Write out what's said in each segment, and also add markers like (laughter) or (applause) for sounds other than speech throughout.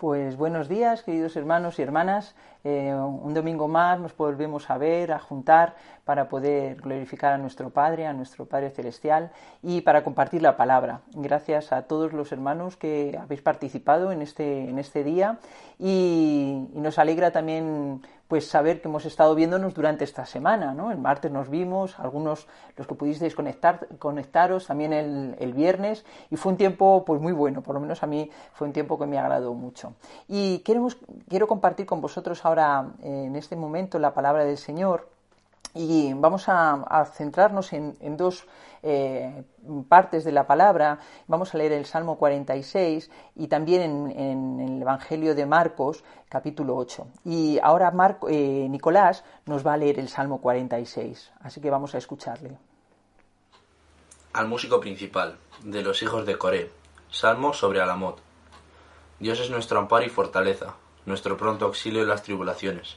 Pues buenos días, queridos hermanos y hermanas. Eh, un domingo más nos volvemos a ver, a juntar para poder glorificar a nuestro Padre, a nuestro Padre Celestial y para compartir la palabra. Gracias a todos los hermanos que habéis participado en este, en este día y, y nos alegra también pues saber que hemos estado viéndonos durante esta semana, ¿no? El martes nos vimos, algunos los que pudisteis conectar, conectaros también el, el, viernes y fue un tiempo pues muy bueno, por lo menos a mí fue un tiempo que me agradó mucho. Y queremos, quiero compartir con vosotros ahora en este momento la palabra del Señor y vamos a, centrarnos en, dos eh, partes de la palabra. Vamos a leer el Salmo 46 y también en, en el Evangelio de Marcos, capítulo 8. Y ahora Marco, eh, Nicolás nos va a leer el Salmo 46, así que vamos a escucharle. Al músico principal, de los hijos de Coré, Salmo sobre Alamot. Dios es nuestro amparo y fortaleza, nuestro pronto auxilio en las tribulaciones.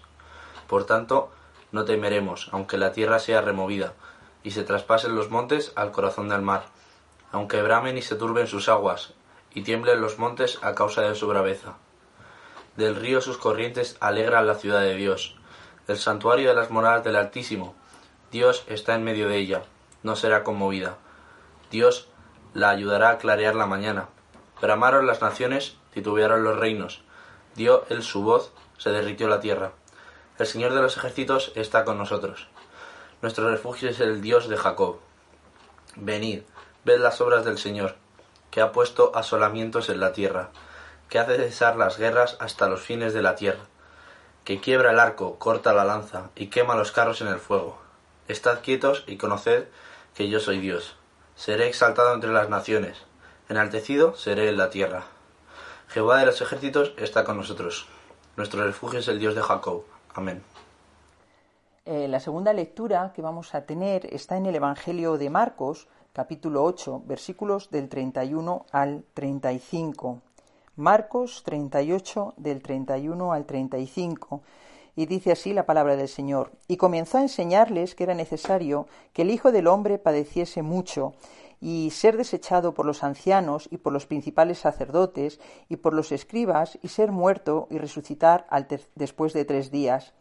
Por tanto, no temeremos, aunque la tierra sea removida, y se traspasen los montes al corazón del mar, aunque bramen y se turben sus aguas, y tiemblen los montes a causa de su braveza. Del río sus corrientes alegran la ciudad de Dios, el santuario de las moradas del Altísimo. Dios está en medio de ella, no será conmovida. Dios la ayudará a clarear la mañana. Bramaron las naciones, titubearon los reinos. Dio él su voz, se derritió la tierra. El Señor de los ejércitos está con nosotros. Nuestro refugio es el Dios de Jacob. Venid, ved las obras del Señor, que ha puesto asolamientos en la tierra, que hace cesar las guerras hasta los fines de la tierra, que quiebra el arco, corta la lanza y quema los carros en el fuego. Estad quietos y conoced que yo soy Dios. Seré exaltado entre las naciones, enaltecido seré en la tierra. Jehová de los ejércitos está con nosotros. Nuestro refugio es el Dios de Jacob. Amén. Eh, la segunda lectura que vamos a tener está en el Evangelio de Marcos, capítulo 8, versículos del 31 al 35. Marcos 38, del 31 al 35. Y dice así la palabra del Señor. Y comenzó a enseñarles que era necesario que el Hijo del Hombre padeciese mucho y ser desechado por los ancianos y por los principales sacerdotes y por los escribas y ser muerto y resucitar al después de tres días.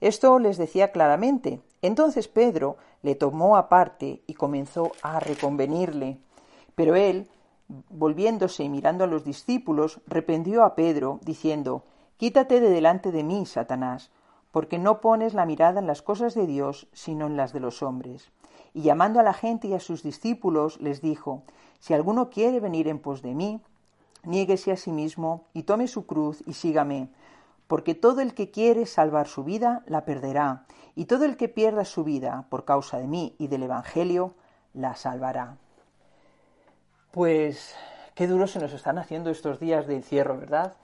Esto les decía claramente. Entonces Pedro le tomó aparte y comenzó a reconvenirle. Pero él, volviéndose y mirando a los discípulos, reprendió a Pedro, diciendo Quítate de delante de mí, Satanás, porque no pones la mirada en las cosas de Dios, sino en las de los hombres. Y llamando a la gente y a sus discípulos, les dijo Si alguno quiere venir en pos de mí, niéguese a sí mismo y tome su cruz y sígame, porque todo el que quiere salvar su vida la perderá, y todo el que pierda su vida por causa de mí y del Evangelio la salvará. Pues qué duro se nos están haciendo estos días de encierro, ¿verdad?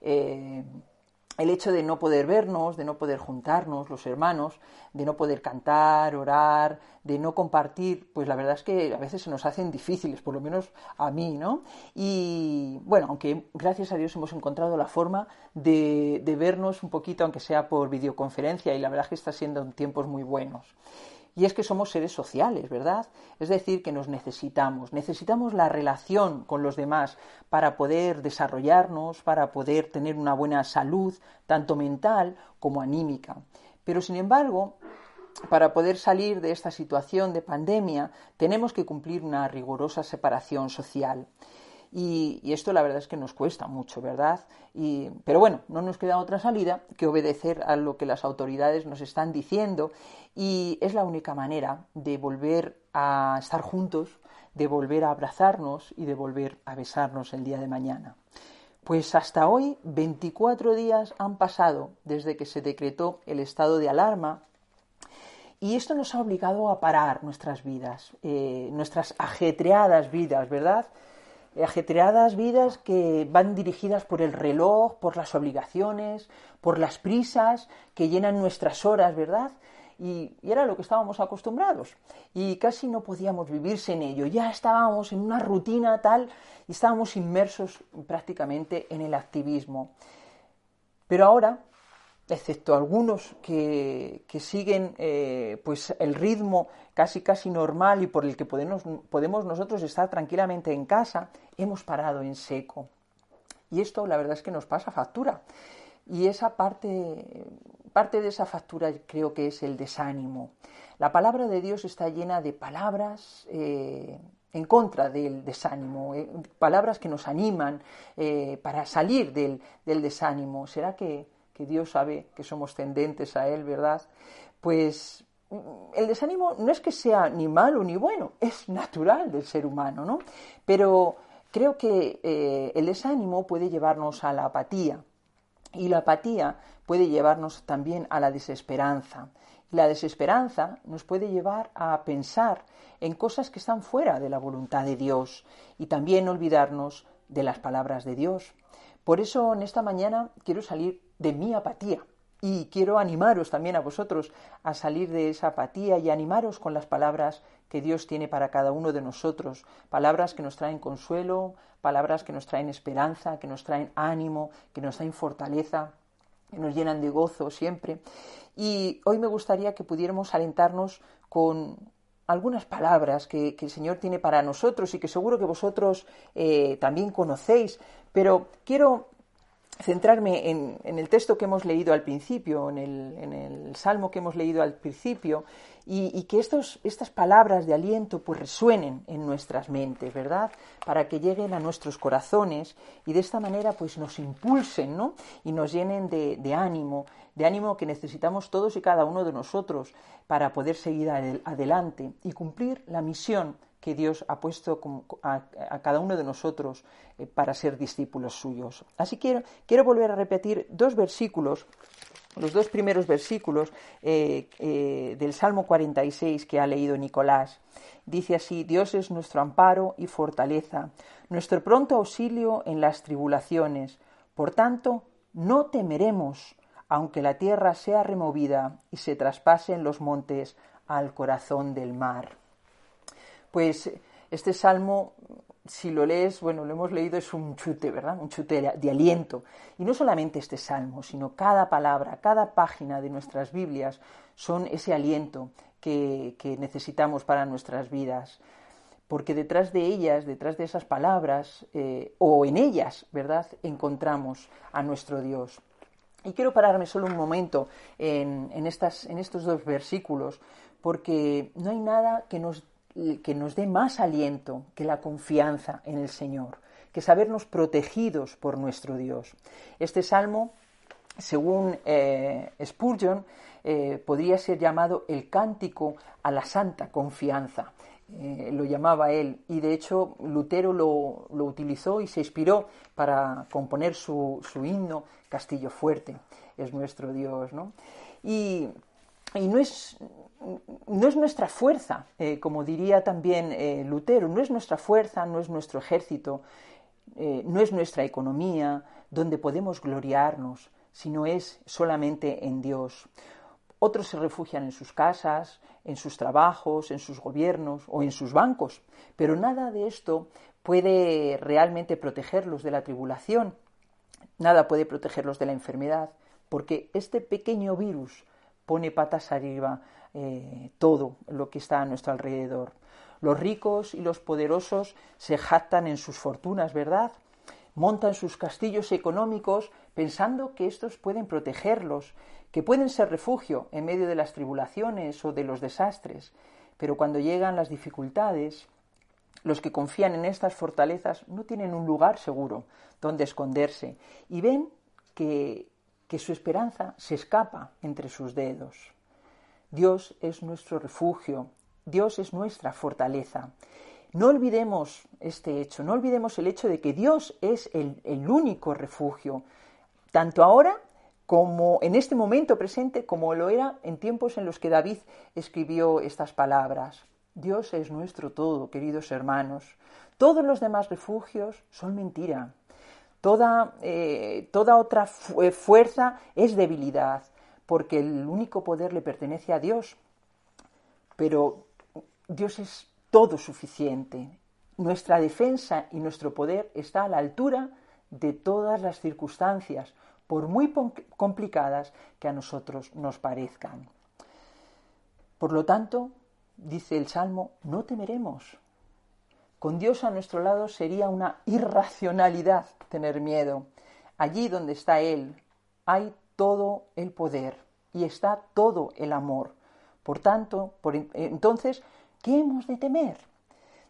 Eh, el hecho de no poder vernos, de no poder juntarnos los hermanos, de no poder cantar, orar, de no compartir, pues la verdad es que a veces se nos hacen difíciles, por lo menos a mí, ¿no? Y bueno, aunque gracias a Dios hemos encontrado la forma de, vernos un poquito, aunque sea por videoconferencia, y la verdad es que está siendo tiempos muy buenos. Y es que somos seres sociales, ¿verdad? Es decir, que nos necesitamos, necesitamos la relación con los demás para poder desarrollarnos, para poder tener una buena salud, tanto mental como anímica. Pero, sin embargo, para poder salir de esta situación de pandemia, tenemos que cumplir una rigurosa separación social. Y, esto la verdad es que nos cuesta mucho, ¿verdad? Y, pero bueno, no nos queda otra salida que obedecer a lo que las autoridades nos están diciendo y es la única manera de volver a estar juntos, de volver a abrazarnos y de volver a besarnos el día de mañana. Pues hasta hoy 24 días han pasado desde que se decretó el estado de alarma y esto nos ha obligado a parar nuestras vidas, eh, nuestras ajetreadas vidas, ¿verdad? Ajetreadas vidas que van dirigidas por el reloj, por las obligaciones, por las prisas que llenan nuestras horas, ¿verdad? Y, y, era lo que estábamos acostumbrados. Y casi no podíamos vivirse en ello. Ya estábamos en una rutina tal y estábamos inmersos prácticamente en el activismo. Pero ahora, excepto algunos que, que siguen eh, pues el ritmo casi casi normal y por el que podemos, podemos nosotros estar tranquilamente en casa, hemos parado en seco. Y esto la verdad es que nos pasa factura. Y esa parte, parte de esa factura creo que es el desánimo. La palabra de Dios está llena de palabras eh, en contra del desánimo, eh, palabras que nos animan para salir del, desánimo. ¿Será que, que Dios sabe que somos tendentes a Él, verdad? Pues mm, el desánimo no es que sea ni malo ni bueno, es natural del ser humano, ¿no? Pero creo que el desánimo puede llevarnos a la apatía, y la apatía puede llevarnos también a la desesperanza. La desesperanza nos puede llevar a pensar en cosas que están fuera de la voluntad de Dios y también olvidarnos de las palabras de Dios. Por eso en esta mañana quiero salir de mi apatía. Y quiero animaros también a vosotros a salir de esa apatía y animaros con las palabras que Dios tiene para cada uno de nosotros, palabras que nos traen consuelo, palabras que nos traen esperanza, que nos traen ánimo, que nos traen fortaleza, que nos llenan de gozo siempre. Y hoy me gustaría que pudiéramos alentarnos con algunas palabras que, el Señor tiene para nosotros y que seguro que vosotros eh, también conocéis, pero quiero centrarme en, el texto que hemos leído al principio, en el, salmo que hemos leído al principio, y, que estos, estas palabras de aliento pues resuenen en nuestras mentes, ¿verdad? Para que lleguen a nuestros corazones y de esta manera pues nos impulsen, ¿no? Y nos llenen de, de ánimo, de ánimo que necesitamos todos y cada uno de nosotros para poder seguir adelante y cumplir la misión que Dios ha puesto a, cada uno de nosotros eh, para ser discípulos suyos. Así que quiero volver a repetir dos versículos, los dos primeros versículos eh, eh, del Salmo 46 que ha leído Nicolás. Dice así, Dios es nuestro amparo y fortaleza, nuestro pronto auxilio en las tribulaciones. Por tanto, no temeremos, aunque la tierra sea removida y se traspasen los montes al corazón del mar. Pues este salmo, si lo lees, bueno, lo hemos leído, es un chute, ¿verdad? Un chute de aliento. Y no solamente este salmo, sino cada palabra, cada página de nuestras Biblias son ese aliento que, necesitamos para nuestras vidas. Porque detrás de ellas, detrás de esas palabras, eh, o en ellas, ¿verdad?, encontramos a nuestro Dios. Y quiero pararme solo un momento en, en estos dos versículos, porque no hay nada que nos que nos dé más aliento que la confianza en el Señor, que sabernos protegidos por nuestro Dios. Este salmo, según eh, Spurgeon, eh, podría ser llamado el cántico a la santa confianza. Eh, lo llamaba él y de hecho Lutero lo, utilizó y se inspiró para componer su, su, himno Castillo Fuerte, es nuestro Dios. ¿no? Y y no es, no es nuestra fuerza, eh, como diría también eh, Lutero, no es nuestra fuerza, no es nuestro ejército, eh, no es nuestra economía donde podemos gloriarnos, sino es solamente en Dios. Otros se refugian en sus casas, en sus trabajos, en sus gobiernos o en sus bancos, pero nada de esto puede realmente protegerlos de la tribulación, nada puede protegerlos de la enfermedad, porque este pequeño virus pone patas arriba eh, todo lo que está a nuestro alrededor. Los ricos y los poderosos se jactan en sus fortunas, ¿verdad? Montan sus castillos económicos pensando que estos pueden protegerlos, que pueden ser refugio en medio de las tribulaciones o de los desastres. Pero cuando llegan las dificultades, los que confían en estas fortalezas no tienen un lugar seguro donde esconderse y ven que que su esperanza se escapa entre sus dedos. Dios es nuestro refugio, Dios es nuestra fortaleza. No olvidemos este hecho, no olvidemos el hecho de que Dios es el, único refugio, tanto ahora como en este momento presente, como lo era en tiempos en los que David escribió estas palabras. Dios es nuestro todo, queridos hermanos. Todos los demás refugios son mentira, Toda, eh, toda otra eh, fuerza es debilidad, porque el único poder le pertenece a Dios. Pero Dios es todo suficiente. Nuestra defensa y nuestro poder está a la altura de todas las circunstancias, por muy complicadas que a nosotros nos parezcan. Por lo tanto, dice el Salmo, no temeremos, con Dios a nuestro lado sería una irracionalidad tener miedo. allí donde está Él, hay todo el poder y está todo el amor. Por tanto, por, entonces, ¿qué hemos de temer?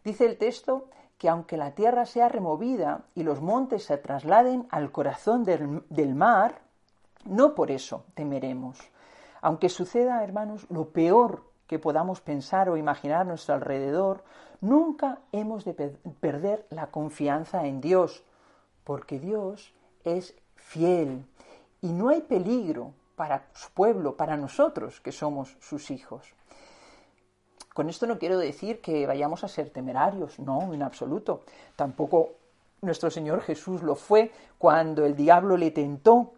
Dice el texto que aunque la tierra sea removida y los montes se trasladen al corazón del, mar, no por eso temeremos. Aunque suceda, hermanos, lo peor que podamos pensar o imaginar a nuestro alrededor, nunca hemos de perder la confianza en Dios, porque Dios es fiel y no hay peligro para su pueblo, para nosotros que somos sus hijos. Con esto no quiero decir que vayamos a ser temerarios, no, en absoluto. Tampoco nuestro Señor Jesús lo fue cuando el diablo le tentó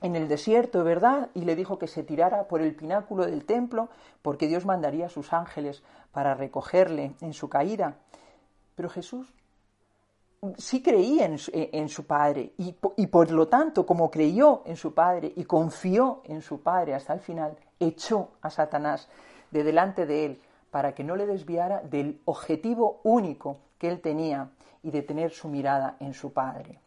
en el desierto, ¿verdad? Y le dijo que se tirara por el pináculo del templo porque Dios mandaría a sus ángeles para recogerle en su caída. Pero Jesús sí creía en, su Padre y, y, por lo tanto, como creyó en su Padre y confió en su Padre hasta el final, echó a Satanás de delante de él para que no le desviara del objetivo único que él tenía y de tener su mirada en su Padre.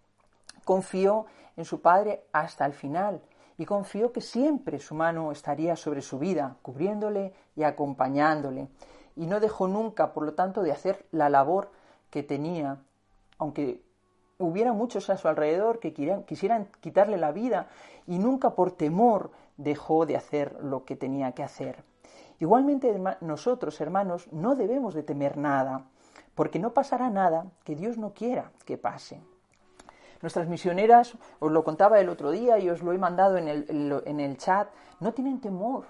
Confió en su Padre hasta el final y confió que siempre su mano estaría sobre su vida, cubriéndole y acompañándole. Y no dejó nunca, por lo tanto, de hacer la labor que tenía, aunque hubiera muchos a su alrededor que quisieran quitarle la vida y nunca por temor dejó de hacer lo que tenía que hacer. Igualmente nosotros, hermanos, no debemos de temer nada, porque no pasará nada que Dios no quiera que pase. Nuestras misioneras, os lo contaba el otro día y os lo he mandado en el, en el chat, no tienen temor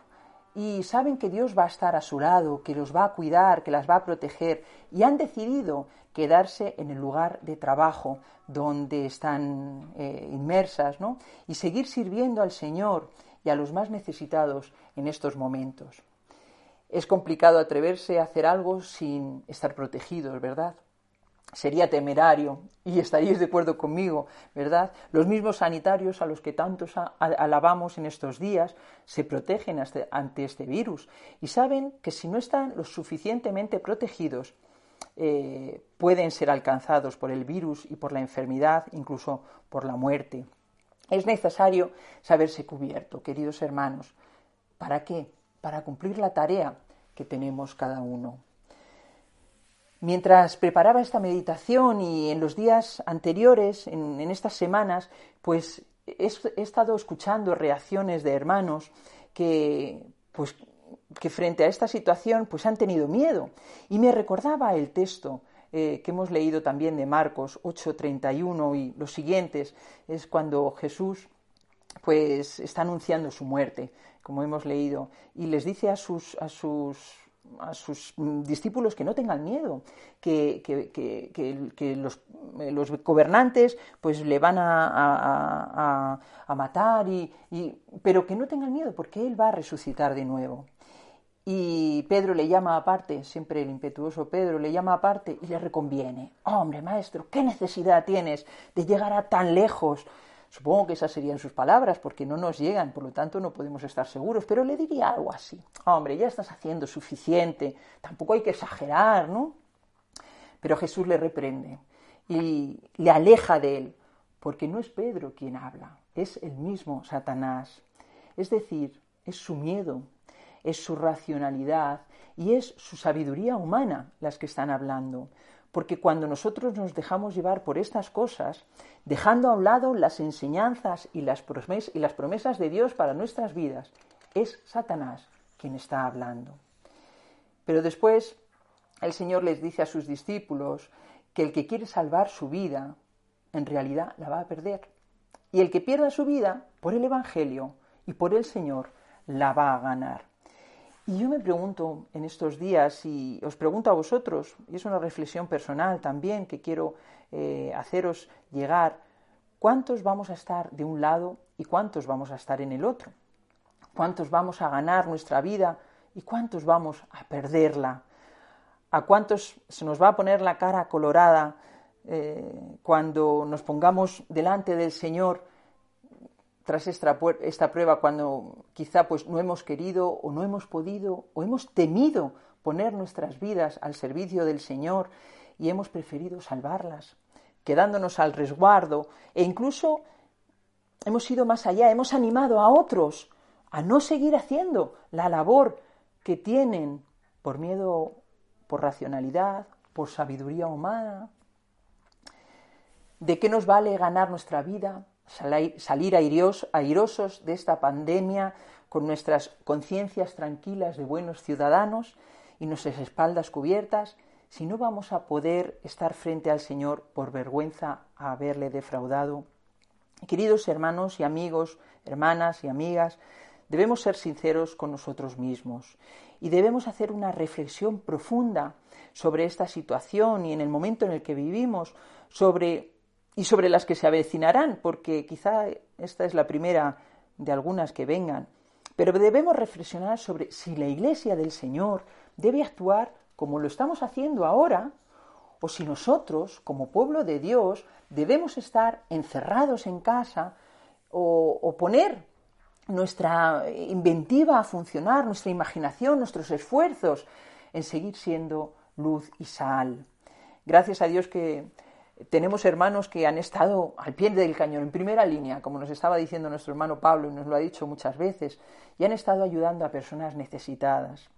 y saben que Dios va a estar a su lado, que los va a cuidar, que las va a proteger y han decidido quedarse en el lugar de trabajo donde están eh, inmersas ¿no? y seguir sirviendo al Señor y a los más necesitados en estos momentos. Es complicado atreverse a hacer algo sin estar protegidos, ¿verdad? sería temerario y estaríais de acuerdo conmigo, ¿verdad? Los mismos sanitarios a los que tantos alabamos en estos días se protegen ante este virus y saben que si no están lo suficientemente protegidos eh, pueden ser alcanzados por el virus y por la enfermedad, incluso por la muerte. Es necesario saberse cubierto, queridos hermanos. ¿Para qué? Para cumplir la tarea que tenemos cada uno. Mientras preparaba esta meditación y en los días anteriores, en, estas semanas, pues he, estado escuchando reacciones de hermanos que, pues, que frente a esta situación pues han tenido miedo. Y me recordaba el texto eh, que hemos leído también de Marcos 8:31 y los siguientes, es cuando Jesús pues está anunciando su muerte, como hemos leído, y les dice a sus, a sus a sus discípulos que no tengan miedo, que, los, los, gobernantes pues le van a, matar, y, pero que no tengan miedo porque Él va a resucitar de nuevo. Y Pedro le llama aparte, siempre el impetuoso Pedro le llama aparte y le reconviene. Hombre, maestro, ¿qué necesidad tienes de llegar a tan lejos? Supongo que esas serían sus palabras, porque no nos llegan, por lo tanto no podemos estar seguros, pero le diría algo así. Hombre, ya estás haciendo suficiente, tampoco hay que exagerar, ¿no? Pero Jesús le reprende y le aleja de él, porque no es Pedro quien habla, es el mismo Satanás. Es decir, es su miedo, es su racionalidad y es su sabiduría humana las que están hablando porque cuando nosotros nos dejamos llevar por estas cosas, dejando a un lado las enseñanzas y las, promesas de Dios para nuestras vidas, es Satanás quien está hablando. Pero después el Señor les dice a sus discípulos que el que quiere salvar su vida, en realidad la va a perder. Y el que pierda su vida por el Evangelio y por el Señor, la va a ganar. Y yo me pregunto en estos días, y os pregunto a vosotros, y es una reflexión personal también que quiero eh, haceros llegar, ¿cuántos vamos a estar de un lado y cuántos vamos a estar en el otro? ¿Cuántos vamos a ganar nuestra vida y cuántos vamos a perderla? ¿A cuántos se nos va a poner la cara colorada eh, cuando nos pongamos delante del Señor tras esta, prueba cuando quizá pues no hemos querido o no hemos podido o hemos temido poner nuestras vidas al servicio del Señor y hemos preferido salvarlas, quedándonos al resguardo e incluso hemos ido más allá, hemos animado a otros a no seguir haciendo la labor que tienen por miedo, por racionalidad, por sabiduría humana. ¿De qué nos vale ganar nuestra vida, salir airosos de esta pandemia con nuestras conciencias tranquilas de buenos ciudadanos y nuestras espaldas cubiertas, si no vamos a poder estar frente al Señor por vergüenza a haberle defraudado. Queridos hermanos y amigos, hermanas y amigas, debemos ser sinceros con nosotros mismos y debemos hacer una reflexión profunda sobre esta situación y en el momento en el que vivimos, sobre y sobre las que se avecinarán, porque quizá esta es la primera de algunas que vengan. Pero debemos reflexionar sobre si la Iglesia del Señor debe actuar como lo estamos haciendo ahora, o si nosotros, como pueblo de Dios, debemos estar encerrados en casa o, poner nuestra inventiva a funcionar, nuestra imaginación, nuestros esfuerzos en seguir siendo luz y sal. Gracias a Dios que tenemos hermanos que han estado al pie del cañón, en primera línea, como nos estaba diciendo nuestro hermano Pablo y nos lo ha dicho muchas veces, y han estado ayudando a personas necesitadas.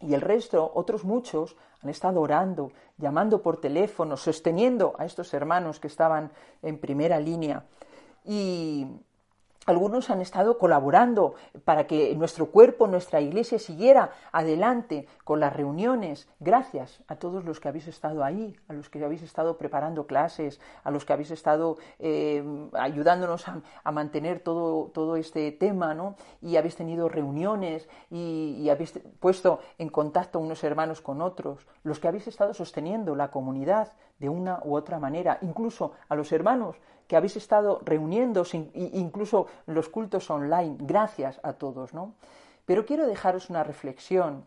Y el resto, otros muchos, han estado orando, llamando por teléfono, sosteniendo a estos hermanos que estaban en primera línea. Y, algunos han estado colaborando para que nuestro cuerpo, nuestra iglesia siguiera adelante con las reuniones. Gracias a todos los que habéis estado ahí, a los que habéis estado preparando clases, a los que habéis estado eh, ayudándonos a, mantener todo, todo este tema, ¿no? Y habéis tenido reuniones y, y habéis puesto en contacto unos hermanos con otros, los que habéis estado sosteniendo la comunidad de una u otra manera, incluso a los hermanos habéis estado reuniendo, incluso los cultos online. Gracias a todos, ¿no? Pero quiero dejaros una reflexión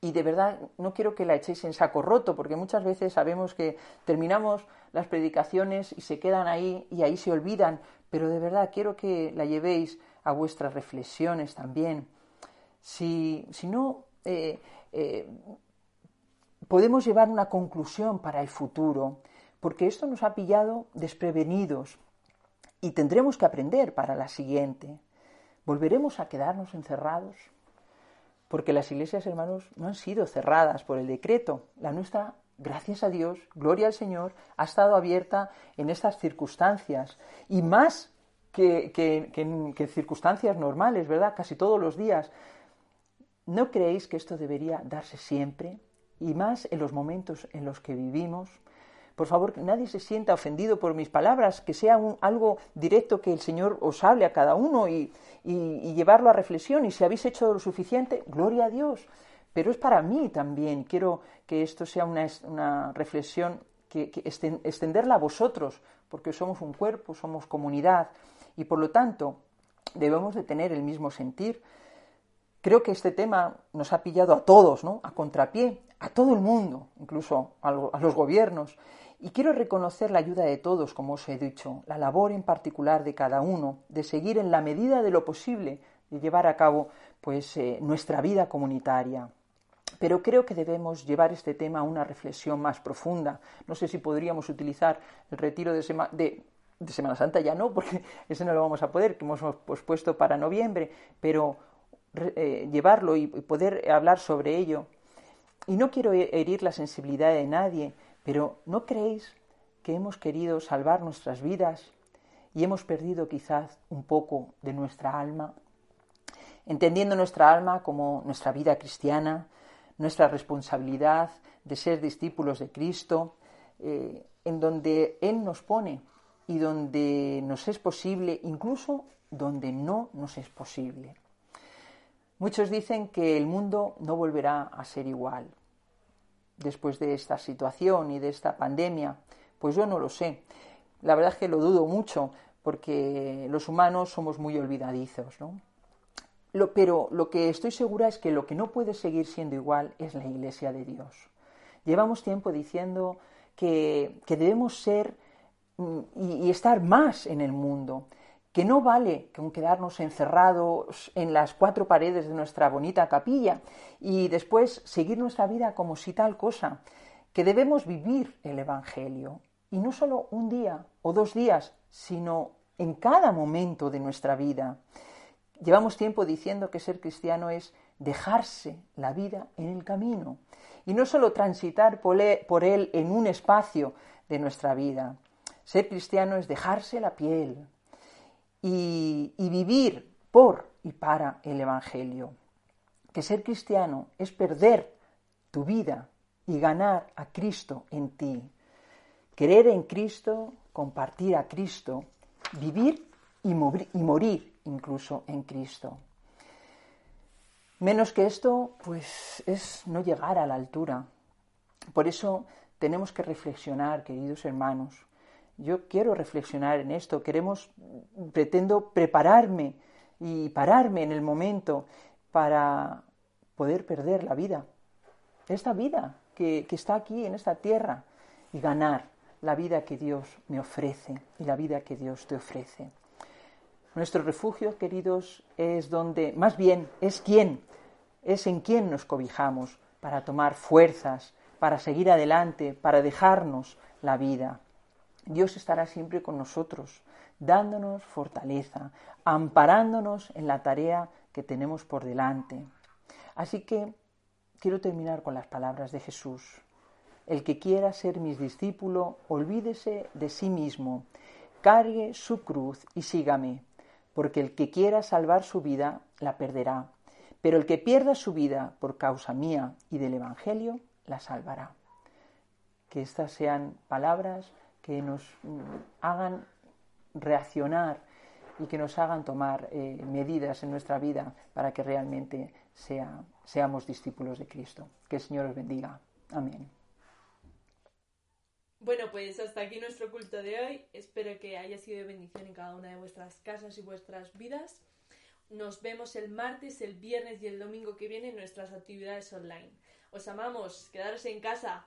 y de verdad no quiero que la echéis en saco roto, porque muchas veces sabemos que terminamos las predicaciones y se quedan ahí y ahí se olvidan, pero de verdad quiero que la llevéis a vuestras reflexiones también. Si, si no, eh, eh, podemos llevar una conclusión para el futuro porque esto nos ha pillado desprevenidos y tendremos que aprender para la siguiente. ¿Volveremos a quedarnos encerrados? Porque las iglesias, hermanos, no han sido cerradas por el decreto. La nuestra, gracias a Dios, gloria al Señor, ha estado abierta en estas circunstancias y más que, que, circunstancias normales, ¿verdad? Casi todos los días. ¿No creéis que esto debería darse siempre? Y más en los momentos en los que vivimos. Por favor, que nadie se sienta ofendido por mis palabras, que sea un, algo directo que el Señor os hable a cada uno y, llevarlo a reflexión. Y si habéis hecho lo suficiente, gloria a Dios. Pero es para mí también. Quiero que esto sea una, reflexión, que, extenderla a vosotros, porque somos un cuerpo, somos comunidad. Y por lo tanto, debemos de tener el mismo sentir. Creo que este tema nos ha pillado a todos, ¿no? A contrapié, a todo el mundo, incluso a los gobiernos. Y quiero reconocer la ayuda de todos, como os he dicho, la labor en particular de cada uno, de seguir en la medida de lo posible, de llevar a cabo pues eh, nuestra vida comunitaria. Pero creo que debemos llevar este tema a una reflexión más profunda. No sé si podríamos utilizar el retiro de, Semana Santa, ya no, (laughs) porque ese no lo vamos a poder, que hemos pospuesto para noviembre, pero eh, llevarlo y poder hablar sobre ello. Y no quiero herir la sensibilidad de nadie, pero ¿no creéis que hemos querido salvar nuestras vidas y hemos perdido quizás un poco de nuestra alma? Entendiendo nuestra alma como nuestra vida cristiana, nuestra responsabilidad de ser discípulos de Cristo, eh, en donde Él nos pone y donde nos es posible, incluso donde no nos es posible. Muchos dicen que el mundo no volverá a ser igual después de esta situación y de esta pandemia? Pues yo no lo sé. La verdad es que lo dudo mucho porque los humanos somos muy olvidadizos, ¿no? pero lo que estoy segura es que lo que no puede seguir siendo igual es la Iglesia de Dios. Llevamos tiempo diciendo que, debemos ser mm, y estar más en el mundo, que no vale con quedarnos encerrados en las cuatro paredes de nuestra bonita capilla y después seguir nuestra vida como si tal cosa, que debemos vivir el Evangelio y no solo un día o dos días, sino en cada momento de nuestra vida. Llevamos tiempo diciendo que ser cristiano es dejarse la vida en el camino y no solo transitar por él en un espacio de nuestra vida. Ser cristiano es dejarse la piel y, y vivir por y para el Evangelio. Que ser cristiano es perder tu vida y ganar a Cristo en ti. Creer en Cristo, compartir a Cristo, vivir y, morir incluso en Cristo. Menos que esto, pues es no llegar a la altura. Por eso tenemos que reflexionar, queridos hermanos. Yo quiero reflexionar en esto, queremos, pretendo prepararme y pararme en el momento para poder perder la vida, esta vida que, está aquí en esta tierra y ganar la vida que Dios me ofrece y la vida que Dios te ofrece. Nuestro refugio, queridos, es donde, más bien, es quién, es en quién nos cobijamos para tomar fuerzas, para seguir adelante, para dejarnos la vida. Dios estará siempre con nosotros, dándonos fortaleza, amparándonos en la tarea que tenemos por delante. Así que quiero terminar con las palabras de Jesús. El que quiera ser mi discípulo, olvídese de sí mismo, cargue su cruz y sígame, porque el que quiera salvar su vida, la perderá, pero el que pierda su vida por causa mía y del Evangelio, la salvará. Que estas sean palabras que nos mm, hagan reaccionar y que nos hagan tomar eh, medidas en nuestra vida para que realmente sea, seamos discípulos de Cristo. Que el Señor os bendiga. Amén. Bueno, pues hasta aquí nuestro culto de hoy. Espero que haya sido de bendición en cada una de vuestras casas y vuestras vidas. Nos vemos el martes, el viernes y el domingo que viene en nuestras actividades online. Os amamos, quedaros en casa.